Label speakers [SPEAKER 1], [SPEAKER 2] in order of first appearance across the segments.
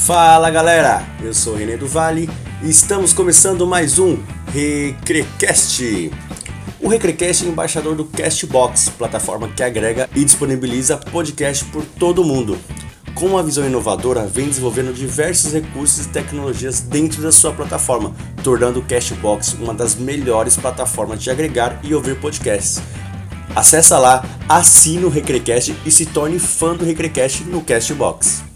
[SPEAKER 1] Fala galera, eu sou René do Vale e estamos começando mais um Recrecast. O Recrecast é embaixador do Castbox, plataforma que agrega e disponibiliza podcast por todo mundo. Com uma visão inovadora, vem desenvolvendo diversos recursos e tecnologias dentro da sua plataforma, tornando o Castbox uma das melhores plataformas de agregar e ouvir podcasts. Acesse lá, assine o Recrecast e se torne fã do Recrecast no Castbox.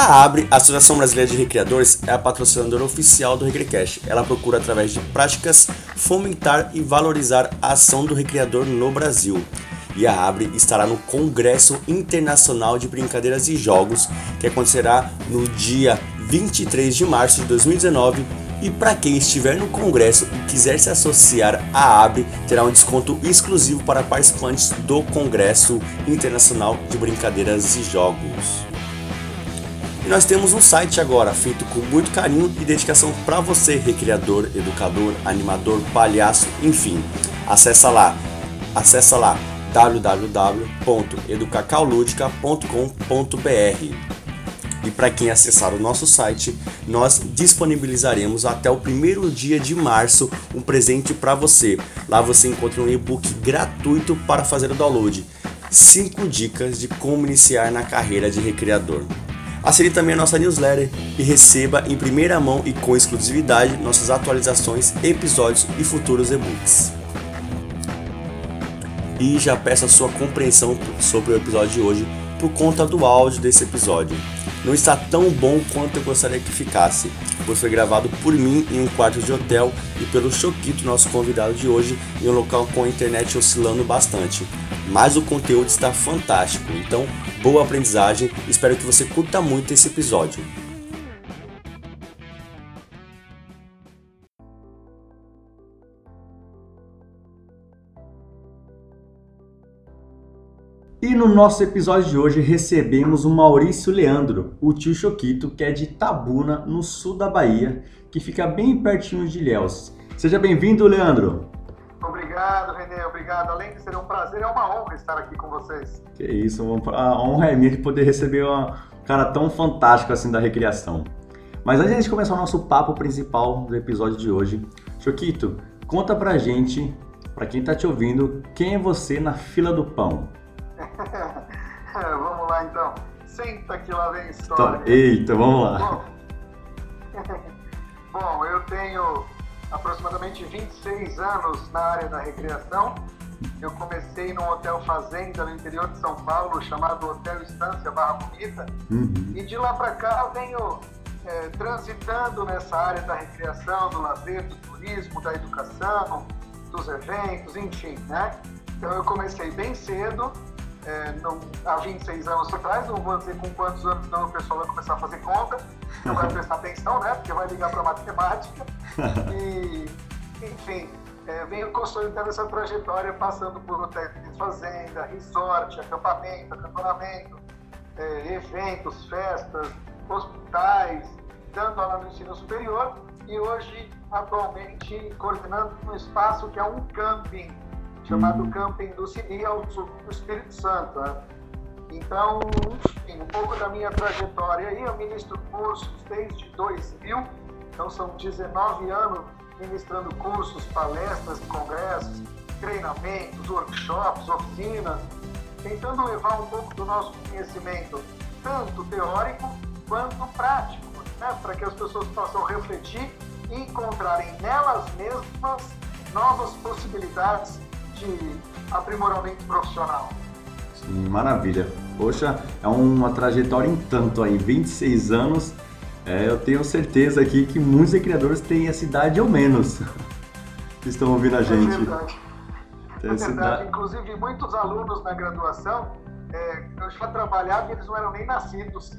[SPEAKER 1] A ABRE, Associação Brasileira de Recreadores, é a patrocinadora oficial do Recrecast. Ela procura, através de práticas, fomentar e valorizar a ação do recreador no Brasil. E a ABRE estará no Congresso Internacional de Brincadeiras e Jogos, que acontecerá no dia 23 de março de 2019. E para quem estiver no congresso e quiser se associar à ABRE, terá um desconto exclusivo para participantes do Congresso Internacional de Brincadeiras e Jogos. E nós temos um site agora feito com muito carinho e dedicação para você, recreador, educador, animador, palhaço, enfim. Acessa lá. Acessa lá www.educacauludica.com.br. E para quem acessar o nosso site, nós disponibilizaremos até o primeiro dia de março um presente para você. Lá você encontra um e-book gratuito para fazer o download. 5 dicas de como iniciar na carreira de recreador. Assine também a nossa newsletter e receba em primeira mão e com exclusividade nossas atualizações, episódios e futuros e-books. E já peço a sua compreensão sobre o episódio de hoje por conta do áudio desse episódio. Não está tão bom quanto eu gostaria que ficasse, pois foi gravado por mim em um quarto de hotel e pelo Choquito, nosso convidado de hoje, em um local com a internet oscilando bastante. Mas o conteúdo está fantástico, então boa aprendizagem, espero que você curta muito esse episódio. E no nosso episódio de hoje recebemos o Maurício Leandro, o tio Choquito, que é de Tabuna, no sul da Bahia, que fica bem pertinho de Ilhéus. Seja bem-vindo, Leandro!
[SPEAKER 2] Obrigado, Renê, obrigado. Além de ser um prazer, é uma honra estar aqui com vocês.
[SPEAKER 1] Que isso, a honra é minha de poder receber um cara tão fantástico assim da recriação. Mas antes de começar o nosso papo principal do episódio de hoje, Choquito, conta pra gente, pra quem tá te ouvindo, quem é você na fila do pão?
[SPEAKER 2] vamos lá então. Senta que lá vem a história.
[SPEAKER 1] Então, eita, vamos lá.
[SPEAKER 2] Bom, bom, eu tenho aproximadamente 26 anos na área da recreação. Eu comecei num hotel fazenda no interior de São Paulo, chamado Hotel Estância Barra Bonita. Uhum. E de lá para cá eu venho é, transitando nessa área da recreação, do lazer, do turismo, da educação, dos eventos, enfim, né? Então eu comecei bem cedo, é, não, há 26 anos atrás, não vou dizer com quantos anos não o pessoal vai começar a fazer conta, não vai prestar atenção, né? Porque vai ligar para matemática. E, enfim, é, venho consolidando essa trajetória passando por hotéis de fazenda, resort, acampamento, acantonamento, é, eventos, festas, hospitais, dando aula no ensino superior e hoje, atualmente, coordenando um espaço que é um camping chamado. Camping do Cini, ao sul do Espírito Santo. Né? Então, enfim, um pouco da minha trajetória aí, eu ministro cursos desde 2000, então são 19 anos ministrando cursos, palestras, congressos, treinamentos, workshops, oficinas, tentando levar um pouco do nosso conhecimento, tanto teórico quanto prático, né? para que as pessoas possam refletir e encontrarem nelas mesmas novas possibilidades de aprimoramento profissional.
[SPEAKER 1] Sim, maravilha. Poxa, é uma trajetória em tanto aí, 26 anos. É, eu tenho certeza aqui que muitos criadores têm essa idade ou menos. que estão ouvindo a é gente.
[SPEAKER 2] É verdade. É verdade. Inclusive, muitos alunos na graduação é, eu já trabalhava e eles não eram nem nascidos.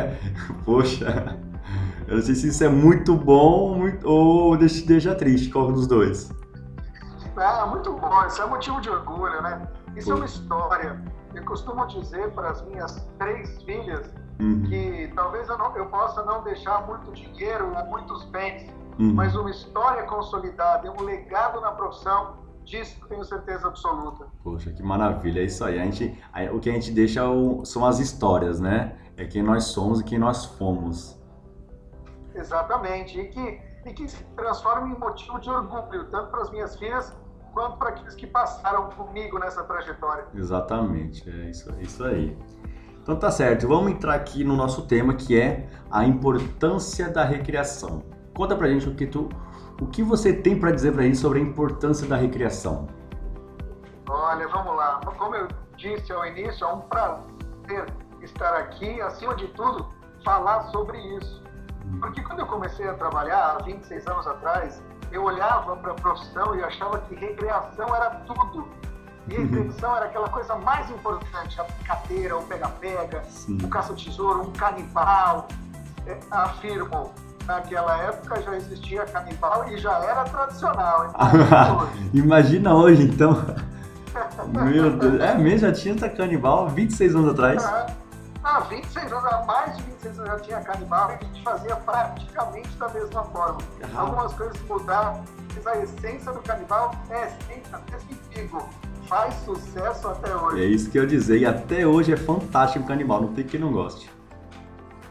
[SPEAKER 3] Poxa, eu não sei se isso é muito bom muito, ou deixa, deixa triste, qual dos dois?
[SPEAKER 2] Ah, muito bom, isso é motivo de orgulho, né? Isso é uma história. Eu costumo dizer para as minhas três filhas uhum. que talvez eu, não, eu possa não deixar muito dinheiro ou muitos bens, uhum. mas uma história consolidada, um legado na profissão Disso tenho certeza absoluta.
[SPEAKER 3] Poxa, que maravilha, é isso aí. A gente, o que a gente deixa são as histórias, né? É quem nós somos e quem nós fomos.
[SPEAKER 2] Exatamente, e que, e que se transforma em motivo de orgulho, tanto para as minhas filhas quanto para aqueles que passaram comigo nessa trajetória.
[SPEAKER 3] Exatamente, é isso, é isso aí. Então tá certo, vamos entrar aqui no nosso tema que é a importância da recreação. Conta pra gente o que tu, o que você tem para dizer para a gente sobre a importância da recreação?
[SPEAKER 2] Olha, vamos lá. Como eu disse ao início, é um prazer estar aqui, acima de tudo, falar sobre isso. Hum. Porque quando eu comecei a trabalhar, há 26 anos atrás, eu olhava para a profissão e achava que recreação era tudo. E uhum. recreação era aquela coisa mais importante, a cadeira, o pega-pega, o caça-tesouro, um canibal. É, afirmo, naquela época já existia canibal e já era tradicional.
[SPEAKER 3] Então, Imagina hoje, então. Meu Deus, é mesmo? Já tinha canibal 26 anos atrás?
[SPEAKER 2] É. Ah, 26 anos, há mais de 26 anos já tinha canibal e a gente fazia praticamente da mesma forma. Ah. Algumas coisas mudaram, mas a essência do canibal é a essência desse figo. Faz sucesso até hoje.
[SPEAKER 3] É isso que eu dizer, e até hoje é fantástico o canibal, não tem quem não goste.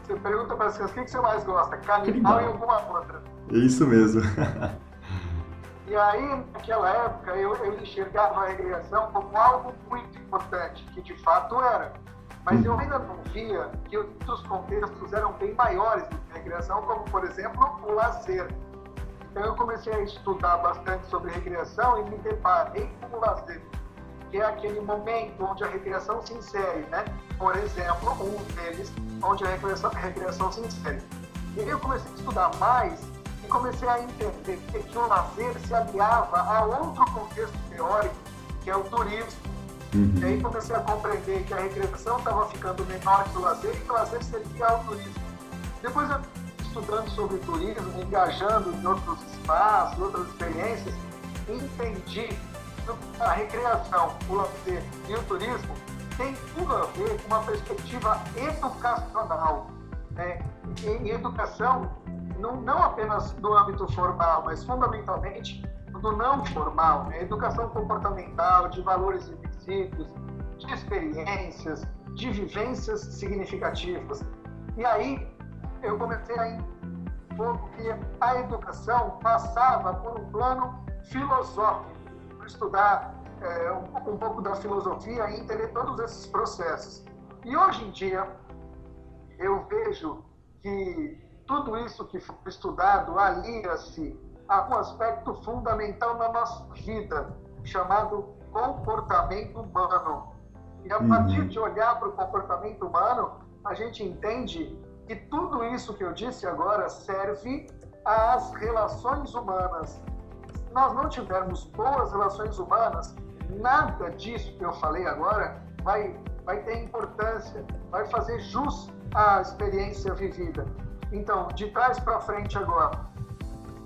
[SPEAKER 2] Você pergunta para as pessoas o que, você mais gosta, canibal e alguma outra.
[SPEAKER 3] É isso mesmo.
[SPEAKER 2] e aí, naquela época, eu, eu enxergava a recreação como algo muito importante, que de fato era. Mas eu ainda não via que outros contextos eram bem maiores do que recreação, como, por exemplo, o lazer. Então, eu comecei a estudar bastante sobre recreação e me deparei com o lazer que é aquele momento onde a recreação se insere, né? Por exemplo, um deles, onde a recreação, a recreação se insere. E aí eu comecei a estudar mais e comecei a entender que o lazer se aliava a outro contexto teórico, que é o turismo. Uhum. E aí comecei a compreender que a recreação estava ficando menor que o lazer e que o lazer servia ao turismo. Depois, estudando sobre turismo, engajando em outros espaços, outras experiências, entendi a recreação, o lazer e o turismo tem tudo a ver com uma perspectiva educacional. Né? Em educação, não, não apenas do âmbito formal, mas fundamentalmente do não formal, né? educação comportamental, de valores e princípios, de experiências, de vivências significativas. E aí eu comecei a entender que a educação passava por um plano filosófico estudar é, um, um, pouco da filosofia e entender todos esses processos. E hoje em dia, eu vejo que tudo isso que foi estudado alia-se a um aspecto fundamental na nossa vida, chamado comportamento humano. E a partir uhum. de olhar para o comportamento humano, a gente entende que tudo isso que eu disse agora serve às relações humanas, nós não tivermos boas relações humanas, nada disso que eu falei agora vai, vai ter importância, vai fazer jus à experiência vivida. Então, de trás para frente agora,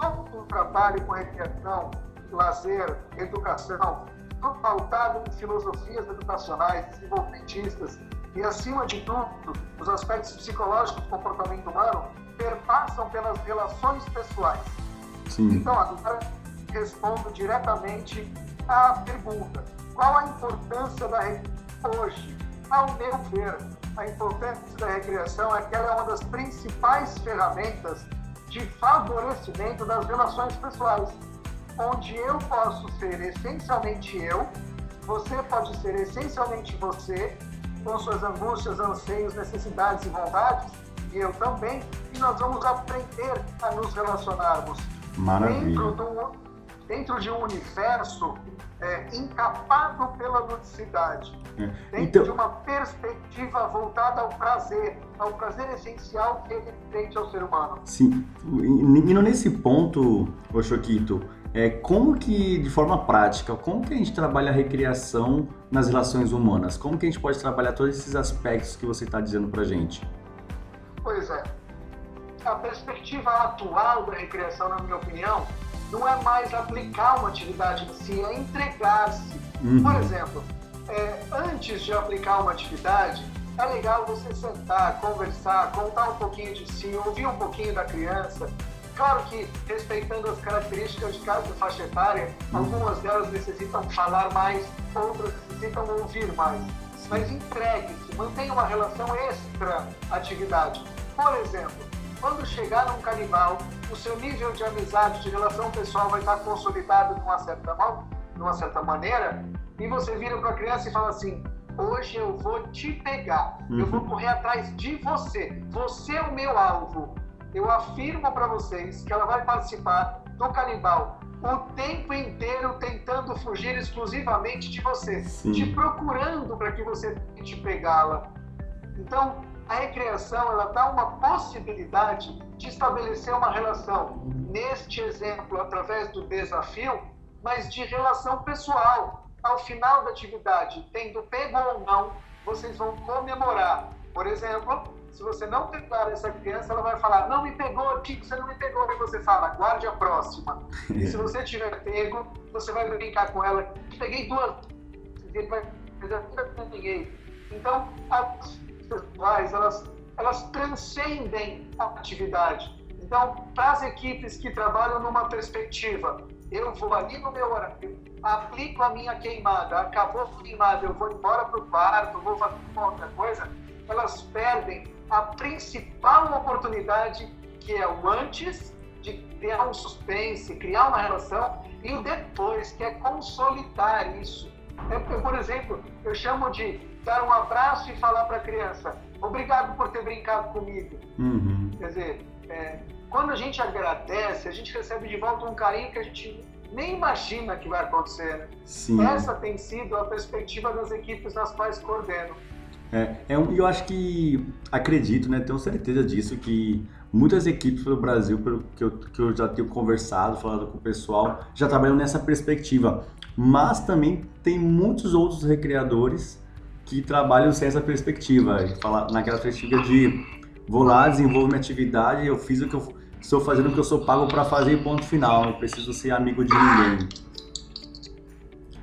[SPEAKER 2] todo o trabalho com recreação, lazer, educação, tudo pautado em filosofias educacionais, desenvolvimentistas, e, acima de tudo, os aspectos psicológicos do comportamento humano perpassam pelas relações pessoais. Sim. Então, agora, respondo diretamente à pergunta: qual a importância da recreação hoje? Ao meu ver, a importância da recreação é que ela é uma das principais ferramentas de favorecimento das relações pessoais, onde eu posso ser essencialmente eu, você pode ser essencialmente você, com suas angústias, anseios, necessidades e vontades, e eu também, e nós vamos aprender a nos relacionarmos
[SPEAKER 3] Maravilha.
[SPEAKER 2] dentro do, dentro de um universo é, encapado pela ludicidade, é. dentro então... de uma perspectiva voltada ao prazer, ao prazer essencial que ele tem ao ser humano.
[SPEAKER 3] Sim, indo nesse ponto, Oxoquito, é, como que, de forma prática, como que a gente trabalha a recriação nas relações humanas? Como que a gente pode trabalhar todos esses aspectos que você está dizendo para gente?
[SPEAKER 2] Pois é. A perspectiva atual da recriação, na minha opinião, não é mais aplicar uma atividade em si, é entregar-se. Uhum. Por exemplo, é, antes de aplicar uma atividade, é legal você sentar, conversar, contar um pouquinho de si, ouvir um pouquinho da criança, Claro que, respeitando as características de cada faixa etária, algumas delas necessitam falar mais, outras necessitam ouvir mais. Mas entregue-se, mantenha uma relação extra-atividade. Por exemplo, quando chegar num canibal, o seu nível de amizade, de relação pessoal vai estar consolidado de uma certa, mal, de uma certa maneira, e você vira para a criança e fala assim: hoje eu vou te pegar, eu vou uhum. correr atrás de você, você é o meu alvo eu afirmo para vocês que ela vai participar do canibal o tempo inteiro tentando fugir exclusivamente de você, Sim. te procurando para que você tente pegá-la. Então, a recreação ela dá uma possibilidade de estabelecer uma relação, neste exemplo, através do desafio, mas de relação pessoal. Ao final da atividade, tendo pego ou não, vocês vão comemorar. Por exemplo, se você não pegar essa criança, ela vai falar, não me pegou aqui, você não me pegou. E você fala, guarde a próxima. E se você tiver pego, você vai brincar com ela. Peguei duas. Ele vai dizer, não peguei. Então, as pessoas, elas, elas transcendem a atividade. Então, para as equipes que trabalham numa perspectiva, eu vou ali no meu horário, aplico a minha queimada, acabou a queimada, eu vou embora para o quarto, vou fazer outra coisa, elas perdem a principal oportunidade, que é o antes de criar um suspense, criar uma relação, e o depois, que é consolidar isso. É, por exemplo, eu chamo de dar um abraço e falar para a criança: obrigado por ter brincado comigo. Uhum. Quer dizer, é, quando a gente agradece, a gente recebe de volta um carinho que a gente nem imagina que vai acontecer. Sim. Essa tem sido a perspectiva das equipes nas quais coordeno.
[SPEAKER 3] É, é um, eu acho que acredito, né, tenho certeza disso, que muitas equipes pelo Brasil, pelo que eu, que eu já tenho conversado, falado com o pessoal, já trabalham nessa perspectiva. Mas também tem muitos outros recreadores que trabalham sem essa perspectiva, falar naquela perspectiva de vou lá, desenvolvo minha atividade, eu fiz o que eu estou fazendo o que eu sou pago para fazer ponto final, não preciso ser amigo de ninguém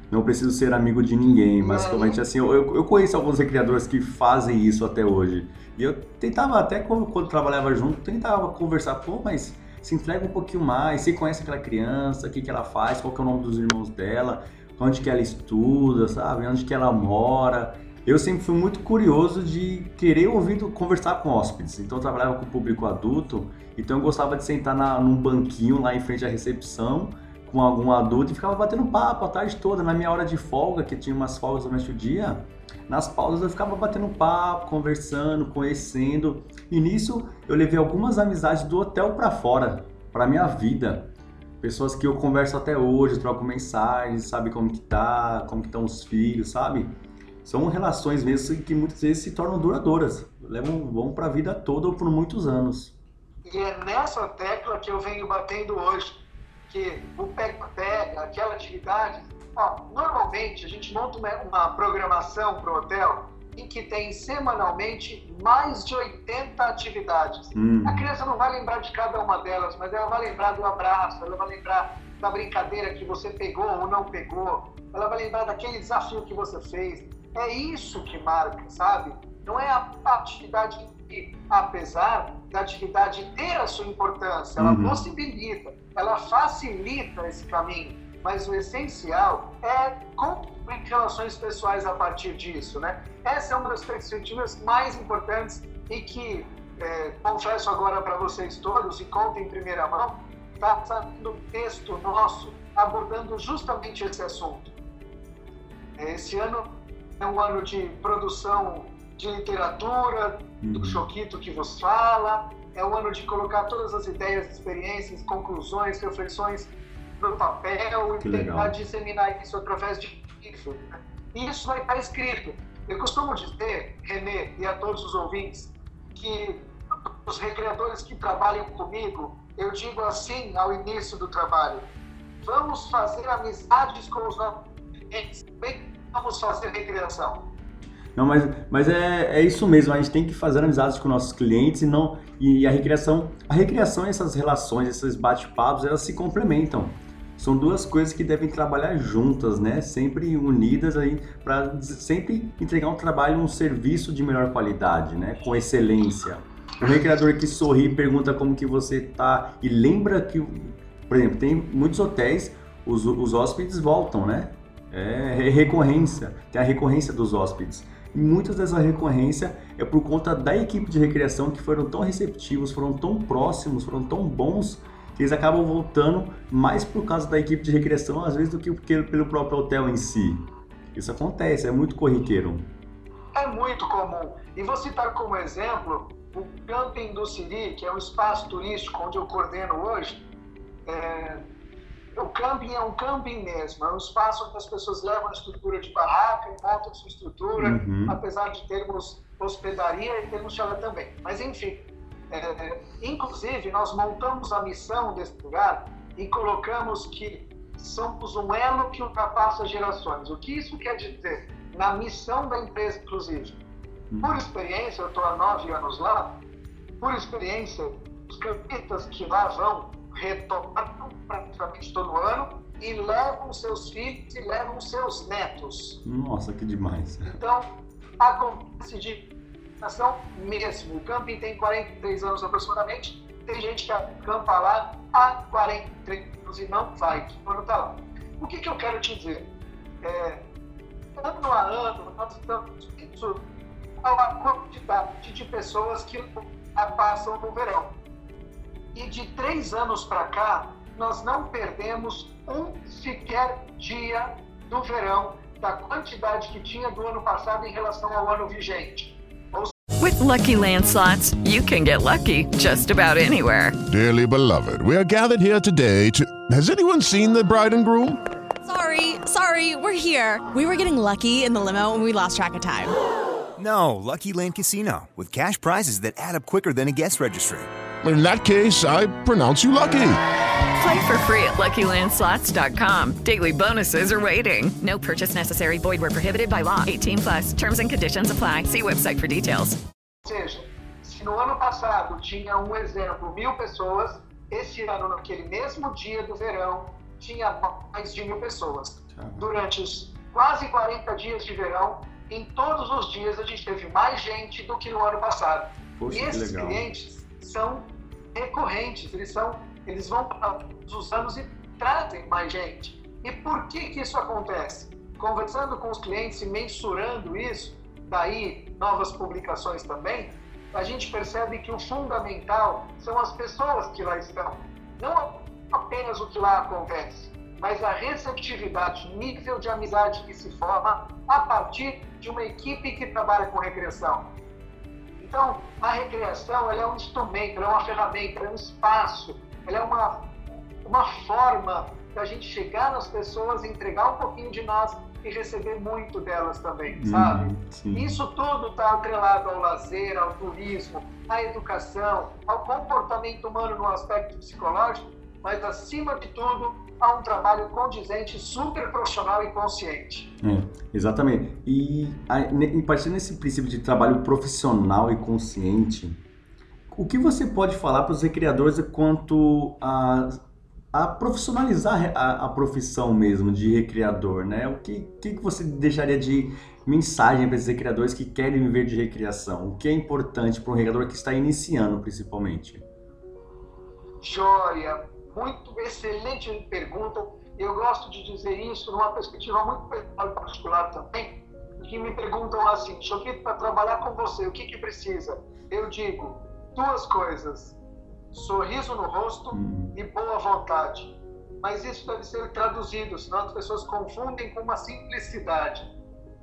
[SPEAKER 3] não preciso ser amigo de ninguém, mas realmente assim, eu, eu conheço alguns recreadores que fazem isso até hoje. E eu tentava, até quando, quando trabalhava junto, tentava conversar, pô, mas se entrega um pouquinho mais, você conhece aquela criança, o que, que ela faz, qual que é o nome dos irmãos dela, onde que ela estuda, sabe, onde que ela mora. Eu sempre fui muito curioso de querer ouvir, conversar com hóspedes. Então eu trabalhava com o público adulto, então eu gostava de sentar na, num banquinho lá em frente à recepção, com algum adulto e ficava batendo papo a tarde toda. Na minha hora de folga, que tinha umas folgas durante o dia, nas pausas eu ficava batendo papo, conversando, conhecendo. E nisso eu levei algumas amizades do hotel para fora, para minha vida. Pessoas que eu converso até hoje, troco mensagens, sabe como que tá, como que estão os filhos, sabe? São relações mesmo que muitas vezes se tornam duradouras, levam vão para a vida toda ou por muitos anos.
[SPEAKER 2] E é nessa tecla que eu venho batendo hoje que o pega-pega, aquela atividade, ó, normalmente a gente monta uma, uma programação para o hotel em que tem semanalmente mais de 80 atividades. Hum. A criança não vai lembrar de cada uma delas, mas ela vai lembrar do abraço, ela vai lembrar da brincadeira que você pegou ou não pegou, ela vai lembrar daquele desafio que você fez. É isso que marca, sabe? Não é a atividade que, apesar da atividade ter a sua importância, ela uhum. possibilita ela facilita esse caminho, mas o essencial é construir relações pessoais a partir disso, né? Essa é uma das perspectivas mais importantes e que é, confesso agora para vocês todos e conto em primeira mão, está saindo um texto nosso abordando justamente esse assunto. Esse ano é um ano de produção de literatura, do uhum. Choquito que vos fala, é o ano de colocar todas as ideias, experiências, conclusões, reflexões no papel e tentar disseminar isso através de isso. Né? E isso vai estar escrito. Eu costumo dizer, Renê, e a todos os ouvintes, que os recreadores que trabalham comigo, eu digo assim ao início do trabalho, vamos fazer amizades com os nossos clientes, vamos fazer recreação.
[SPEAKER 3] Não, mas, mas é, é isso mesmo, a gente tem que fazer amizades com nossos clientes e não e a recreação, a recreação essas relações, esses bate-papos, elas se complementam. São duas coisas que devem trabalhar juntas, né? Sempre unidas aí para sempre entregar um trabalho, um serviço de melhor qualidade, né? Com excelência. O recreador que sorri, pergunta como que você tá e lembra que, por exemplo, tem muitos hotéis, os, os hóspedes voltam, né? É recorrência, tem a recorrência dos hóspedes. E muitas dessa recorrência é por conta da equipe de recreação que foram tão receptivos, foram tão próximos, foram tão bons que eles acabam voltando mais por causa da equipe de recreação, às vezes, do que pelo próprio hotel em si. Isso acontece, é muito corriqueiro.
[SPEAKER 2] É muito comum. E vou citar como exemplo o Camping do Siri, que é um espaço turístico onde eu coordeno hoje. É o camping é um camping mesmo, é um espaço onde as pessoas levam a estrutura de barraca montam sua estrutura, uhum. apesar de termos hospedaria e termos chala também. Mas enfim, é, inclusive nós montamos a missão desse lugar e colocamos que somos um elo que ultrapassa gerações. O que isso quer dizer? Na missão da empresa, inclusive. Uhum. Por experiência, eu estou há nove anos lá, por experiência, os campistas que lá vão retornam praticamente todo ano e levam seus filhos e levam seus netos.
[SPEAKER 3] Nossa, que demais.
[SPEAKER 2] Então, acontece de nação mesmo. O camping tem 43 anos aproximadamente. Tem gente que acampa lá há 43 anos e não vai, quando está lá. O que, que eu quero te dizer? É, ano a ano, nós estamos a uma quantidade de pessoas que passam no verão. E de três anos para cá, nós não perdemos um sequer dia do verão da quantidade que tinha do ano passado em relação ao ano vigente.
[SPEAKER 4] With lucky landslots, you can get lucky just about anywhere.
[SPEAKER 5] Dearly beloved, we are gathered here today to. Has anyone seen the bride and groom?
[SPEAKER 6] Sorry, sorry, we're here. We were getting lucky in the limo and we lost track of time.
[SPEAKER 7] No, Lucky Land Casino, with cash prizes that add up quicker than a guest registry
[SPEAKER 5] in that case, I pronounce you lucky.
[SPEAKER 4] Play for free at LuckyLandSlots.com. Daily bonuses are waiting. No purchase necessary. Void were prohibited by law. 18 plus. Terms and conditions apply. See website for details.
[SPEAKER 2] Ou seja, se no ano passado tinha um exemplo mil pessoas, esse ano naquele mesmo dia do verão tinha mais de mil pessoas. Durante os quase 40 dias de verão, em todos os dias a gente teve mais gente do que no ano passado. Poxa, e esses clientes são recorrentes, eles, são, eles vão todos os anos e trazem mais gente. E por que, que isso acontece? Conversando com os clientes e mensurando isso, daí novas publicações também, a gente percebe que o fundamental são as pessoas que lá estão. Não apenas o que lá acontece, mas a receptividade, o nível de amizade que se forma a partir de uma equipe que trabalha com recreação. Então, a recreação é um instrumento, é uma ferramenta, é um espaço, ela é uma, uma forma da gente chegar nas pessoas, entregar um pouquinho de nós e receber muito delas também, uhum, sabe? Isso tudo está atrelado ao lazer, ao turismo, à educação, ao comportamento humano no aspecto psicológico, mas acima de tudo a um trabalho condizente, super profissional e consciente.
[SPEAKER 3] É, exatamente. E a, e partindo desse princípio de trabalho profissional e consciente, o que você pode falar para os recreadores quanto a, a profissionalizar a, a, profissão mesmo de recreador, né? O que, que você deixaria de mensagem para esses recreadores que querem viver de recreação? O que é importante para um recreador que está iniciando, principalmente?
[SPEAKER 2] Joia! Muito excelente pergunta. Eu gosto de dizer isso numa perspectiva muito particular também, que me perguntam assim, Choquito, para trabalhar com você, o que, que precisa? Eu digo duas coisas, sorriso no rosto e boa vontade. Mas isso deve ser traduzido, senão as pessoas confundem com uma simplicidade.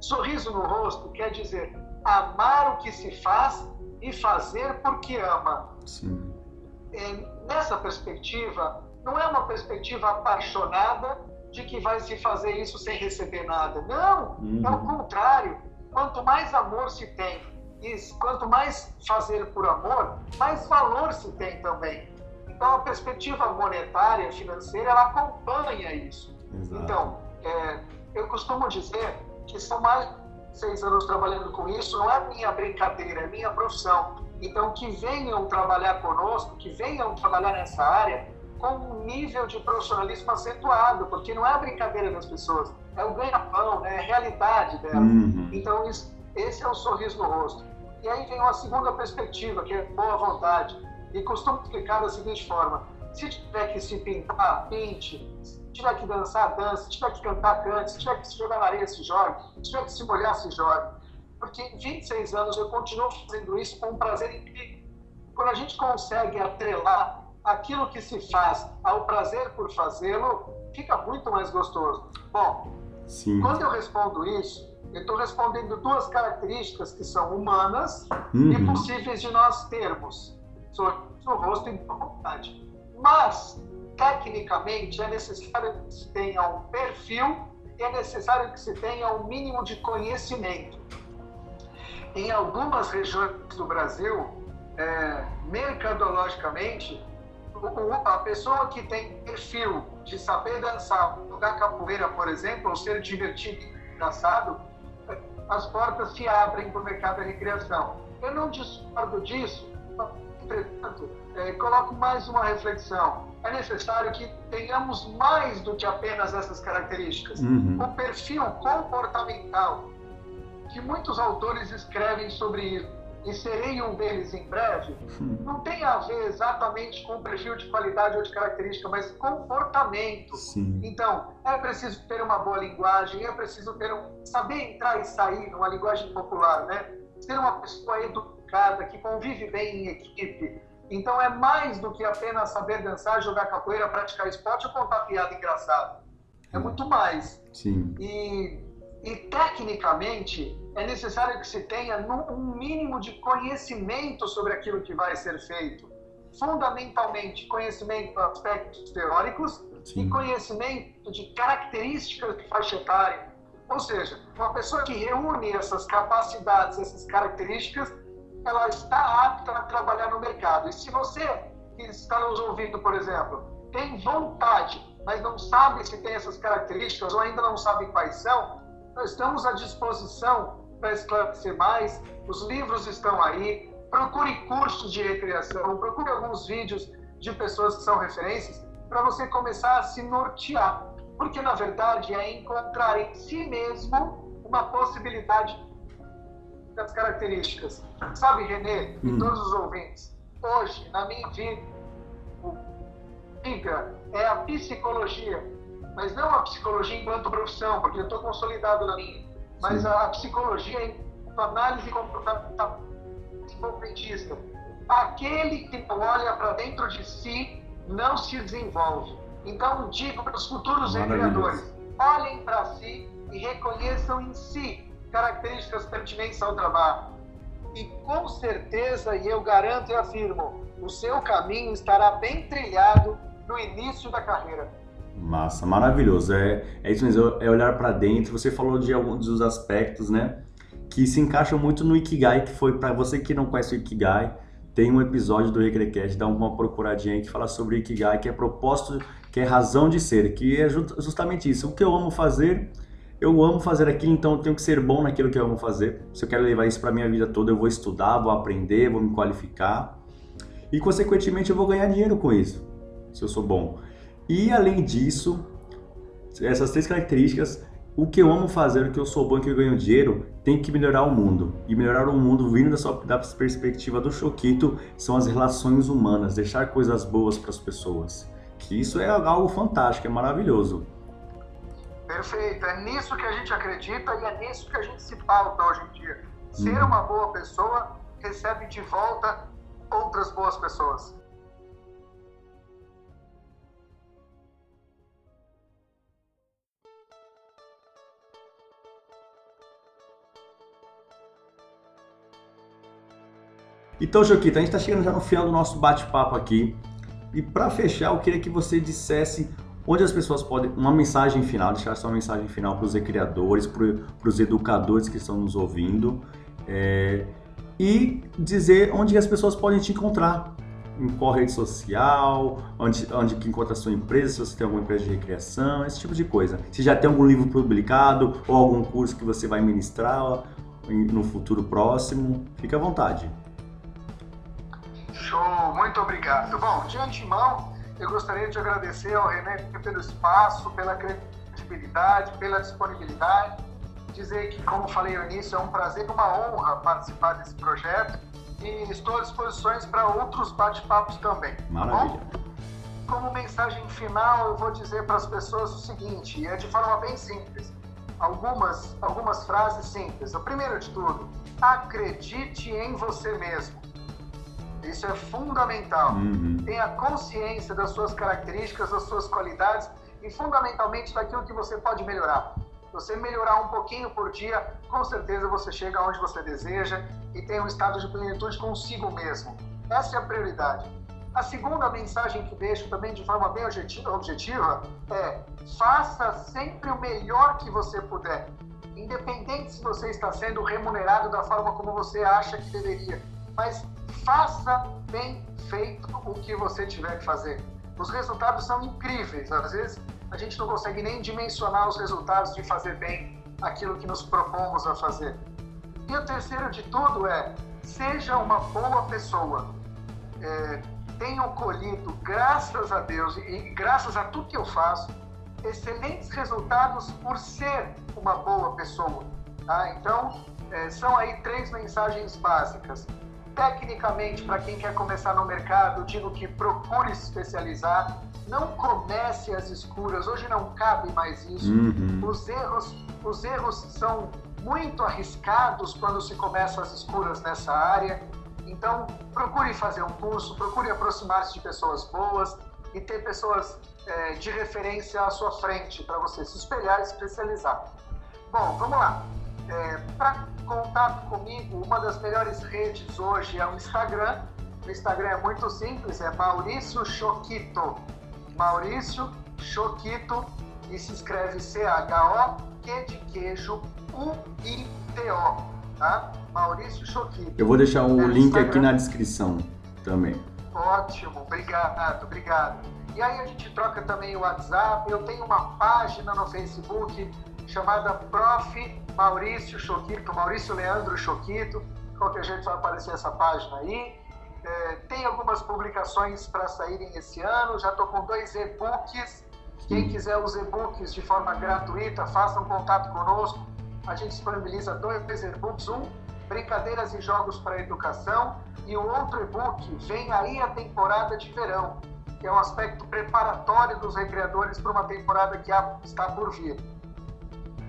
[SPEAKER 2] Sorriso no rosto quer dizer amar o que se faz e fazer porque ama. Sim. Nessa perspectiva, não é uma perspectiva apaixonada de que vai se fazer isso sem receber nada. Não, uhum. é o contrário. Quanto mais amor se tem e quanto mais fazer por amor, mais valor se tem também. Então, a perspectiva monetária, financeira, ela acompanha isso.
[SPEAKER 3] Exato.
[SPEAKER 2] Então, é, eu costumo dizer que são mais de seis anos trabalhando com isso, não é minha brincadeira, é minha profissão. Então, que venham trabalhar conosco, que venham trabalhar nessa área com um nível de profissionalismo acentuado, porque não é a brincadeira das pessoas, é o ganha-pão, né? é a realidade dela.
[SPEAKER 3] Uhum.
[SPEAKER 2] Então, isso, esse é o sorriso no rosto. E aí vem uma segunda perspectiva, que é boa vontade. E costumo explicar da seguinte forma: se tiver que se pintar, pinte. Se tiver que dançar, dance. Se tiver que cantar, cante. Se tiver que se jogar na areia, se jogue. Se tiver que se molhar, se jogue. Porque em 26 anos eu continuo fazendo isso com um prazer incrível. Quando a gente consegue atrelar aquilo que se faz ao prazer por fazê-lo, fica muito mais gostoso. Bom,
[SPEAKER 3] Sim.
[SPEAKER 2] quando eu respondo isso, eu estou respondendo duas características que são humanas
[SPEAKER 3] Uhum.
[SPEAKER 2] e possíveis de nós termos. Sorriso no rosto e boa vontade. Mas, tecnicamente, é necessário que se tenha um perfil e é necessário que se tenha um mínimo de conhecimento. Em algumas regiões do Brasil, é, mercadologicamente, a pessoa que tem perfil de saber dançar, jogar capoeira, por exemplo, ou ser divertido e engraçado, as portas se abrem para o mercado da recreação. Eu não discordo disso, entretanto, eh, coloco mais uma reflexão. É necessário que tenhamos mais do que apenas essas características.
[SPEAKER 3] Uhum.
[SPEAKER 2] O perfil comportamental, que muitos autores escrevem sobre isso, e serei um deles em breve, não tem a ver exatamente com o perfil de qualidade ou de característica, mas comportamento.
[SPEAKER 3] Sim.
[SPEAKER 2] Então, é preciso ter uma boa linguagem, é preciso ter um, saber entrar e sair numa linguagem popular, né? Ser uma pessoa educada, que convive bem em equipe. Então, é mais do que apenas saber dançar, jogar capoeira, praticar esporte ou contar piada engraçada. É muito mais.
[SPEAKER 3] Sim.
[SPEAKER 2] E, e tecnicamente, é necessário que se tenha um mínimo de conhecimento sobre aquilo que vai ser feito. Fundamentalmente, conhecimento de aspectos teóricos
[SPEAKER 3] Sim.
[SPEAKER 2] e conhecimento de características de faixa etária. Ou seja, uma pessoa que reúne essas capacidades, essas características, ela está apta a trabalhar no mercado. E se você que está nos ouvindo, por exemplo, tem vontade, mas não sabe se tem essas características ou ainda não sabe quais são, nós estamos à disposição para esclarecer mais. Os livros estão aí. Procure cursos de recreação, procure alguns vídeos de pessoas que são referências para você começar a se nortear. Porque, na verdade, é encontrar em si mesmo uma possibilidade das características. Sabe, Renê, e
[SPEAKER 3] Hum.
[SPEAKER 2] todos os ouvintes, hoje, na minha vida, é a psicologia, mas não a psicologia enquanto profissão, porque eu estou consolidado na minha, mas
[SPEAKER 3] Sim.
[SPEAKER 2] a psicologia enquanto análise comportamental desenvolvimentista. Aquele que não olha para dentro de si não se desenvolve. Então, digo para os futuros empreendedores, olhem para si e reconheçam em si características pertinentes ao trabalho. E com certeza, e eu garanto e afirmo, o seu caminho estará bem trilhado no início da carreira.
[SPEAKER 3] Massa, maravilhoso. É, é isso mesmo, é olhar para dentro. Você falou de alguns dos aspectos, né? Que se encaixam muito no Ikigai, que foi para você que não conhece o Ikigai, tem um episódio do Recrecast, dá uma procuradinha aí que fala sobre o Ikigai, que é propósito, que é razão de ser, que é ju- justamente isso. O que eu amo fazer, eu amo fazer aquilo, então eu tenho que ser bom naquilo que eu amo fazer. Se eu quero levar isso para minha vida toda, eu vou estudar, vou aprender, vou me qualificar e consequentemente eu vou ganhar dinheiro com isso, se eu sou bom. E além disso, essas três características, o que eu amo fazer, o que eu sou bom, o que eu ganho dinheiro, tem que melhorar o mundo. E melhorar o mundo vindo da, sua, da perspectiva do Choquito são as relações humanas, deixar coisas boas para as pessoas. Que isso é algo fantástico, é maravilhoso.
[SPEAKER 2] Perfeito. É nisso que a gente acredita e é nisso que a gente se pauta hoje em dia. Ser
[SPEAKER 3] Uhum.
[SPEAKER 2] uma boa pessoa recebe de volta outras boas pessoas.
[SPEAKER 3] Então, Choquito, a gente está chegando já no final do nosso bate-papo aqui. E para fechar, eu queria que você dissesse onde as pessoas podem. Uma mensagem final, deixar sua mensagem final para os criadores, para os educadores que estão nos ouvindo. é, e dizer onde as pessoas podem te encontrar. em qual rede social, onde, onde que encontra a sua empresa, se você tem alguma empresa de recreação, esse tipo de coisa. Se já tem algum livro publicado ou algum curso que você vai ministrar no futuro próximo, fique à vontade.
[SPEAKER 2] Show, muito obrigado. Bom, de antemão, eu gostaria de agradecer ao René pelo espaço, pela credibilidade, pela disponibilidade. Dizer que, como falei no início, é um prazer e uma honra participar desse projeto e estou à disposição para outros bate-papos também. Tá
[SPEAKER 3] Maravilha.
[SPEAKER 2] Tá Como mensagem final, eu vou dizer para as pessoas o seguinte, e é de forma bem simples. Algumas, algumas frases simples. O primeiro de tudo, acredite em você mesmo. Isso é fundamental.
[SPEAKER 3] Uhum.
[SPEAKER 2] Tenha consciência das suas características, das suas qualidades e fundamentalmente daquilo que você pode melhorar você melhorar um pouquinho por dia, com certeza você chega onde você deseja e tem um estado de plenitude consigo mesmo. Essa é a prioridade. A segunda mensagem que deixo também de forma bem objetiva é: faça sempre o melhor que você puder, independente se você está sendo remunerado da forma como você acha que deveria, mas faça bem feito o que você tiver que fazer. Os resultados são incríveis. Às vezes a gente não consegue nem dimensionar os resultados de fazer bem aquilo que nos propomos a fazer. E o terceiro de tudo é, seja uma boa pessoa. É, tenho colhido, graças a Deus e graças a tudo que eu faço, excelentes resultados por ser uma boa pessoa. Tá? Então, é, são aí três mensagens básicas. Tecnicamente, para quem quer começar no mercado, digo que procure se especializar, não comece às escuras. Hoje não cabe mais isso.
[SPEAKER 3] Uhum.
[SPEAKER 2] Os erros, os erros são muito arriscados quando se começa às escuras nessa área. Então, procure fazer um curso, procure aproximar-se de pessoas boas e ter pessoas é, de referência à sua frente para você se espelhar e especializar. Bom, vamos lá. É, para contato comigo, uma das melhores redes hoje é o Instagram. O Instagram é muito simples, é Maurício Choquito. Maurício Choquito e se escreve C-H-O-Q de queijo U-I-T-O, tá? Maurício Choquito.
[SPEAKER 3] Eu vou deixar o é link Instagram. aqui na descrição também.
[SPEAKER 2] Ótimo, obrigado, obrigado. E aí a gente troca também o WhatsApp. Eu tenho uma página no Facebook chamada Prof. Maurício Choquito, Maurício Leandro Choquito. Qualquer jeito vai aparecer essa página aí. É, tem algumas publicações para saírem esse ano, já estou com dois e-books. Quem quiser os e-books de forma gratuita, faça um contato conosco. A gente disponibiliza dois e-books, um Brincadeiras e Jogos para a Educação e o outro e-book Vem aí a temporada de verão, que é um aspecto preparatório dos recreadores para uma temporada que está por vir.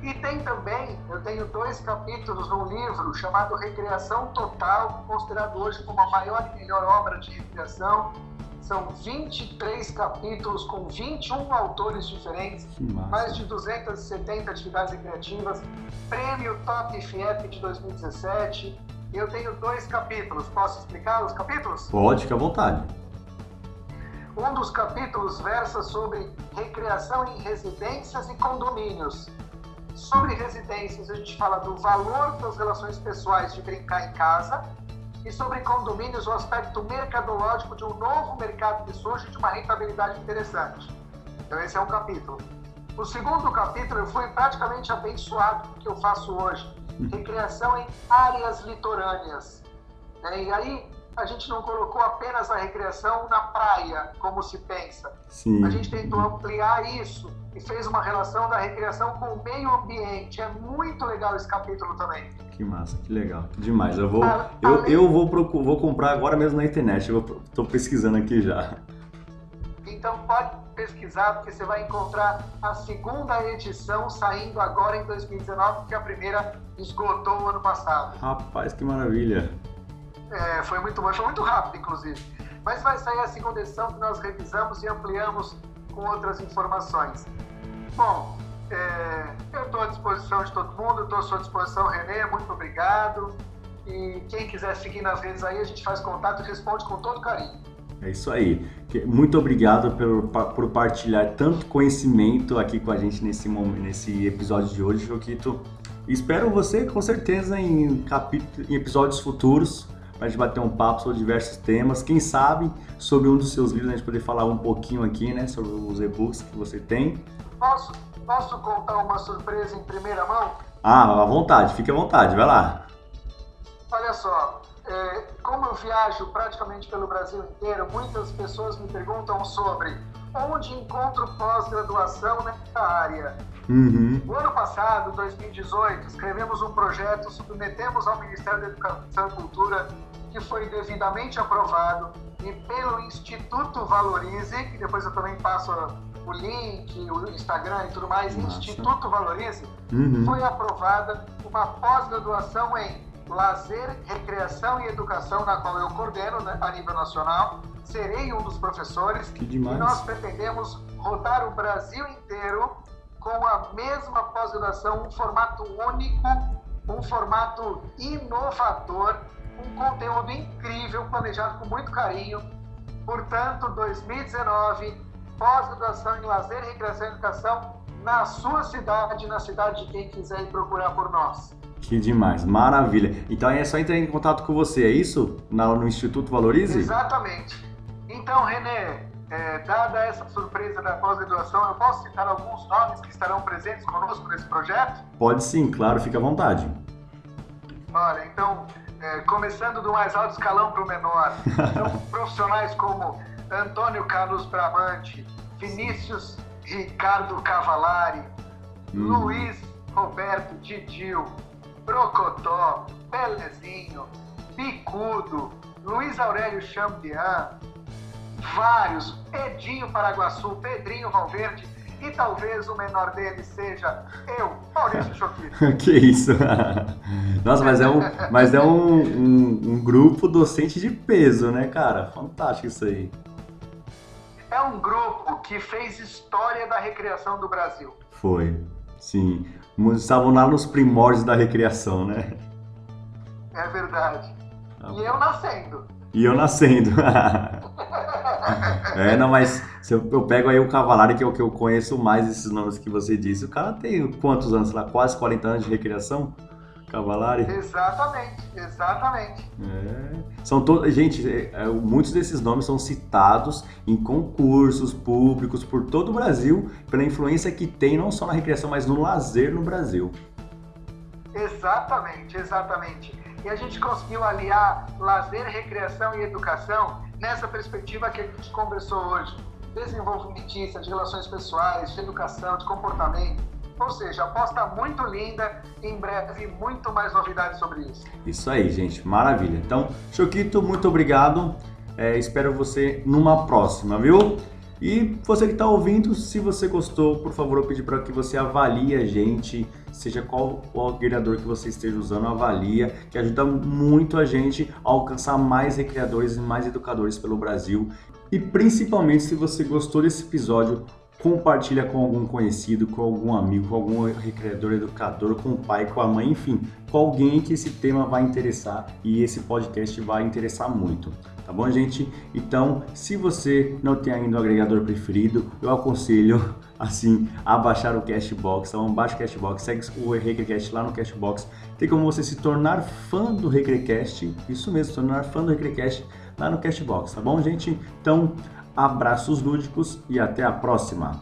[SPEAKER 2] E tem também, eu tenho dois capítulos num livro chamado Recreação Total, considerado hoje como a maior e melhor obra de recreação. São 23 capítulos com 21 autores diferentes, mais de 270 atividades recreativas, prêmio Top FIEP de 2017. Eu tenho dois capítulos, posso explicar os capítulos?
[SPEAKER 3] Pode, fica à vontade.
[SPEAKER 2] Um dos capítulos versa sobre recreação em residências e condomínios. Sobre residências, a gente fala do valor das relações pessoais de brincar em casa. E sobre condomínios, o aspecto mercadológico de um novo mercado que surge de uma rentabilidade interessante. Então, esse é um capítulo. O segundo capítulo, eu fui praticamente abençoado com o que eu faço hoje. Recreação em áreas litorâneas. E aí, a gente não colocou apenas a recreação na praia, como se pensa.
[SPEAKER 3] Sim.
[SPEAKER 2] A gente tentou ampliar isso e fez uma relação da recreação com o meio ambiente. É muito legal esse capítulo também.
[SPEAKER 3] Que massa, que legal, que demais. Eu vou, a, eu, eu vou, vou comprar agora mesmo na internet. Eu estou pesquisando aqui já.
[SPEAKER 2] Então pode pesquisar, porque você vai encontrar a segunda edição saindo agora em 2019, porque a primeira esgotou o ano passado.
[SPEAKER 3] Rapaz, que maravilha!
[SPEAKER 2] É, foi muito bom, foi muito rápido, inclusive. Mas vai sair a segunda edição que nós revisamos e ampliamos com outras informações. Bom, é, eu estou à disposição de todo mundo, estou à sua disposição, Renê, muito obrigado. E quem quiser seguir nas redes aí, a gente faz contato e responde com todo carinho.
[SPEAKER 3] É isso aí. Muito obrigado por, por partilhar tanto conhecimento aqui com a gente nesse, nesse episódio de hoje, Joquito. Espero você com certeza em, capítulo, em episódios futuros para a gente bater um papo sobre diversos temas. Quem sabe sobre um dos seus livros a gente poder falar um pouquinho aqui, né, sobre os e-books que você tem.
[SPEAKER 2] Posso, posso contar uma surpresa em primeira mão?
[SPEAKER 3] Ah, à vontade, fique à vontade, vai lá.
[SPEAKER 2] Olha só, é, como eu viajo praticamente pelo Brasil inteiro, muitas pessoas me perguntam sobre onde encontro pós-graduação nessa área.
[SPEAKER 3] Uhum.
[SPEAKER 2] No ano passado, 2018, escrevemos um projeto, submetemos ao Ministério da Educação e Cultura, que foi devidamente aprovado, e pelo Instituto Valorize, que depois eu também passo o link, o Instagram e tudo mais,
[SPEAKER 3] Nossa.
[SPEAKER 2] Instituto Valorize,
[SPEAKER 3] Uhum.
[SPEAKER 2] foi aprovada uma pós-graduação em lazer, recreação e educação, na qual eu coordeno né, a nível nacional. Serei um dos professores.
[SPEAKER 3] Que demais.
[SPEAKER 2] E nós pretendemos rodar o Brasil inteiro com a mesma pós-graduação, um formato único, um formato inovador, um conteúdo incrível, planejado com muito carinho. Portanto, 2019, pós-graduação em lazer, recreação e educação na sua cidade, na cidade de quem quiser ir procurar por nós.
[SPEAKER 3] Que demais, maravilha. Então é só entrar em contato com você, é isso? Na, no Instituto Valorize?
[SPEAKER 2] Exatamente. Então, Renê, é, dada essa surpresa da pós-graduação, eu posso citar alguns nomes que estarão presentes conosco nesse projeto?
[SPEAKER 3] Pode sim, claro, fica à vontade.
[SPEAKER 2] Olha, então, é, começando do mais alto escalão para o menor, então, profissionais como Antônio Carlos Bramante, Vinícius Ricardo Cavalari, Luiz Roberto Didil, Brocotó, Pelezinho, Bicudo, Luiz Aurélio Chambian, vários, Edinho Paraguaçu, Pedrinho Valverde e talvez o menor deles seja eu, Maurício Choquito.
[SPEAKER 3] que isso? Nossa, mas é um, mas é um, um, um grupo docente de peso, né, cara? Fantástico isso aí.
[SPEAKER 2] É um grupo que fez história da recreação do Brasil.
[SPEAKER 3] Foi, sim. Estavam lá nos primórdios da recreação, né?
[SPEAKER 2] É verdade.
[SPEAKER 3] Tá
[SPEAKER 2] E eu nascendo.
[SPEAKER 3] E eu nascendo. é, não, mas se eu, eu pego aí o Cavalari, que é o que eu conheço mais esses nomes que você disse. O cara tem quantos anos? Lá, quase 40 anos de recreação? Cavalari?
[SPEAKER 2] Exatamente, exatamente.
[SPEAKER 3] É. São todos, gente, é, é, muitos desses nomes são citados em concursos públicos por todo o Brasil pela influência que tem não só na recreação, mas no lazer no Brasil.
[SPEAKER 2] Exatamente, exatamente. E a gente conseguiu aliar lazer, recreação e educação nessa perspectiva que a gente conversou hoje. Desenvolvimentista, de relações pessoais, de educação, de comportamento. Ou seja, aposta muito linda em breve muito mais novidades sobre isso.
[SPEAKER 3] Isso aí, gente, maravilha. Então, Choquito, muito obrigado. É, espero você numa próxima, viu? E você que está ouvindo, se você gostou, por favor, eu pedi para que você avalie a gente, seja qual o agregador que você esteja usando, avalia, que ajuda muito a gente a alcançar mais recreadores e mais educadores pelo Brasil. E principalmente se você gostou desse episódio, compartilha com algum conhecido, com algum amigo, com algum recreador, educador, com o pai, com a mãe, enfim, com alguém que esse tema vai interessar e esse podcast vai interessar muito. Tá bom, gente? Então, se você não tem ainda o agregador preferido, eu aconselho assim a baixar o Cashbox. Então, baixa o Cashbox, segue o Recrecast lá no Cashbox. Tem como você se tornar fã do Recrecast, isso mesmo, se tornar fã do Recrecast lá no Cashbox, tá bom, gente? Então, abraços lúdicos e até a próxima.